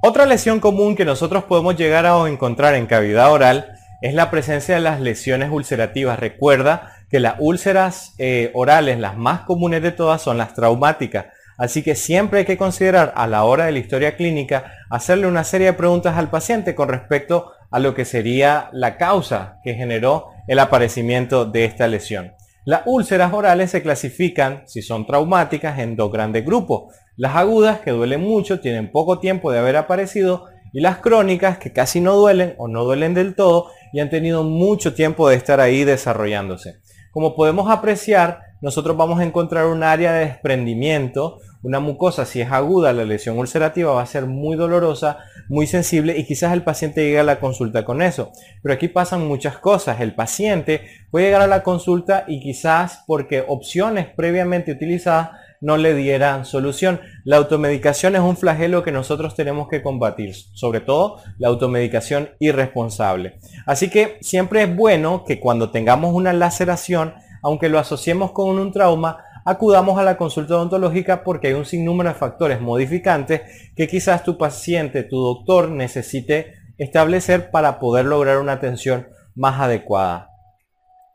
Otra lesión común que nosotros podemos llegar a encontrar en cavidad oral es la presencia de las lesiones ulcerativas. Recuerda que las úlceras eh, orales, las más comunes de todas, son las traumáticas. Así que siempre hay que considerar a la hora de la historia clínica hacerle una serie de preguntas al paciente con respecto a lo que sería la causa que generó el aparecimiento de esta lesión. Las úlceras orales se clasifican, si son traumáticas, en dos grandes grupos. Las agudas, que duelen mucho, tienen poco tiempo de haber aparecido, y las crónicas, que casi no duelen o no duelen del todo y han tenido mucho tiempo de estar ahí desarrollándose. Como podemos apreciar, nosotros vamos a encontrar un área de desprendimiento, una mucosa, si es aguda, la lesión ulcerativa va a ser muy dolorosa, muy sensible y quizás el paciente llegue a la consulta con eso. Pero aquí pasan muchas cosas. El paciente puede llegar a la consulta y quizás porque opciones previamente utilizadas no le dieran solución. La automedicación es un flagelo que nosotros tenemos que combatir, sobre todo la automedicación irresponsable. Así que siempre es bueno que cuando tengamos una laceración, aunque lo asociemos con un trauma, acudamos a la consulta odontológica porque hay un sinnúmero de factores modificantes que quizás tu paciente, tu doctor necesite establecer para poder lograr una atención más adecuada.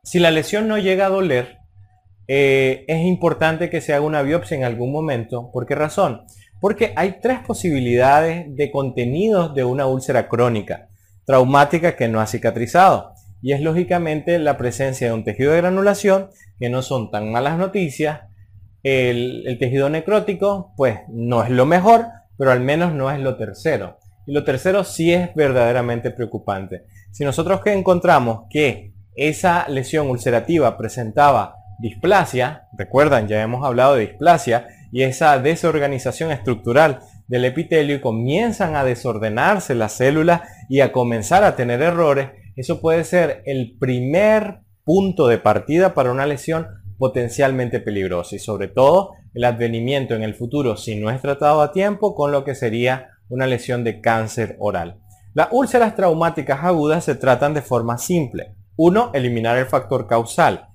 Si la lesión no llega a doler, eh, es importante que se haga una biopsia en algún momento. ¿Por qué razón? Porque hay tres posibilidades de contenidos de una úlcera crónica, traumática que no ha cicatrizado. Y es lógicamente la presencia de un tejido de granulación, que no son tan malas noticias. El, tejido necrótico, pues no es lo mejor, pero al menos no es lo tercero. Y lo tercero sí es verdaderamente preocupante. Si nosotros que encontramos que esa lesión ulcerativa presentaba displasia, recuerdan, ya hemos hablado de displasia, y esa desorganización estructural del epitelio y comienzan a desordenarse las células y a comenzar a tener errores, eso puede ser el primer punto de partida para una lesión potencialmente peligrosa y sobre todo el advenimiento en el futuro si no es tratado a tiempo con lo que sería una lesión de cáncer oral. Las úlceras traumáticas agudas se tratan de forma simple. Uno, eliminar el factor causal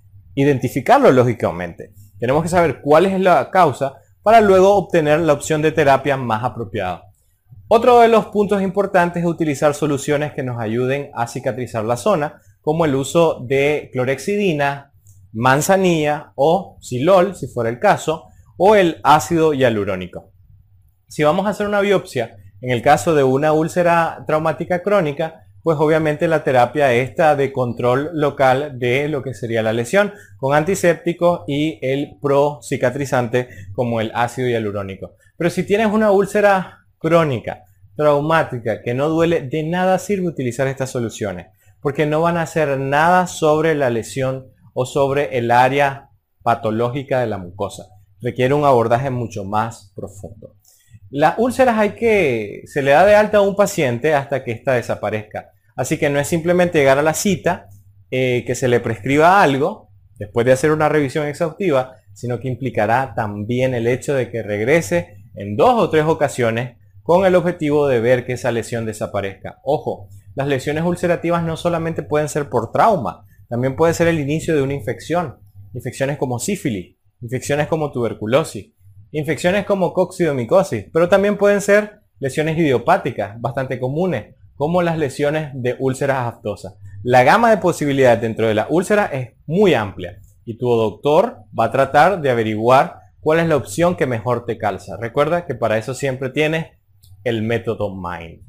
identificarlo lógicamente. Tenemos que saber cuál es la causa para luego obtener la opción de terapia más apropiada. Otro de los puntos importantes es utilizar soluciones que nos ayuden a cicatrizar la zona, como el uso de clorexidina, manzanilla o silol, si fuera el caso, o el ácido hialurónico. Si vamos a hacer una biopsia, en el caso de una úlcera traumática crónica, pues obviamente la terapia esta de control local de lo que sería la lesión con antisépticos y el pro cicatrizante como el ácido hialurónico. Pero si tienes una úlcera crónica, traumática, que no duele, de nada sirve utilizar estas soluciones, porque no van a hacer nada sobre la lesión o sobre el área patológica de la mucosa. Requiere un abordaje mucho más profundo. Las úlceras hay que, se le da de alta a un paciente hasta que ésta desaparezca. Así que no es simplemente llegar a la cita, eh, que se le prescriba algo, después de hacer una revisión exhaustiva, sino que implicará también el hecho de que regrese en dos o tres ocasiones con el objetivo de ver que esa lesión desaparezca. Ojo, las lesiones ulcerativas no solamente pueden ser por trauma, también puede ser el inicio de una infección. Infecciones como sífilis, infecciones como tuberculosis, infecciones como coccidomicosis, pero también pueden ser lesiones idiopáticas, bastante comunes, como las lesiones de úlceras aftosas. La gama de posibilidades dentro de la úlcera es muy amplia y tu doctor va a tratar de averiguar cuál es la opción que mejor te calza. Recuerda que para eso siempre tienes el método MIND.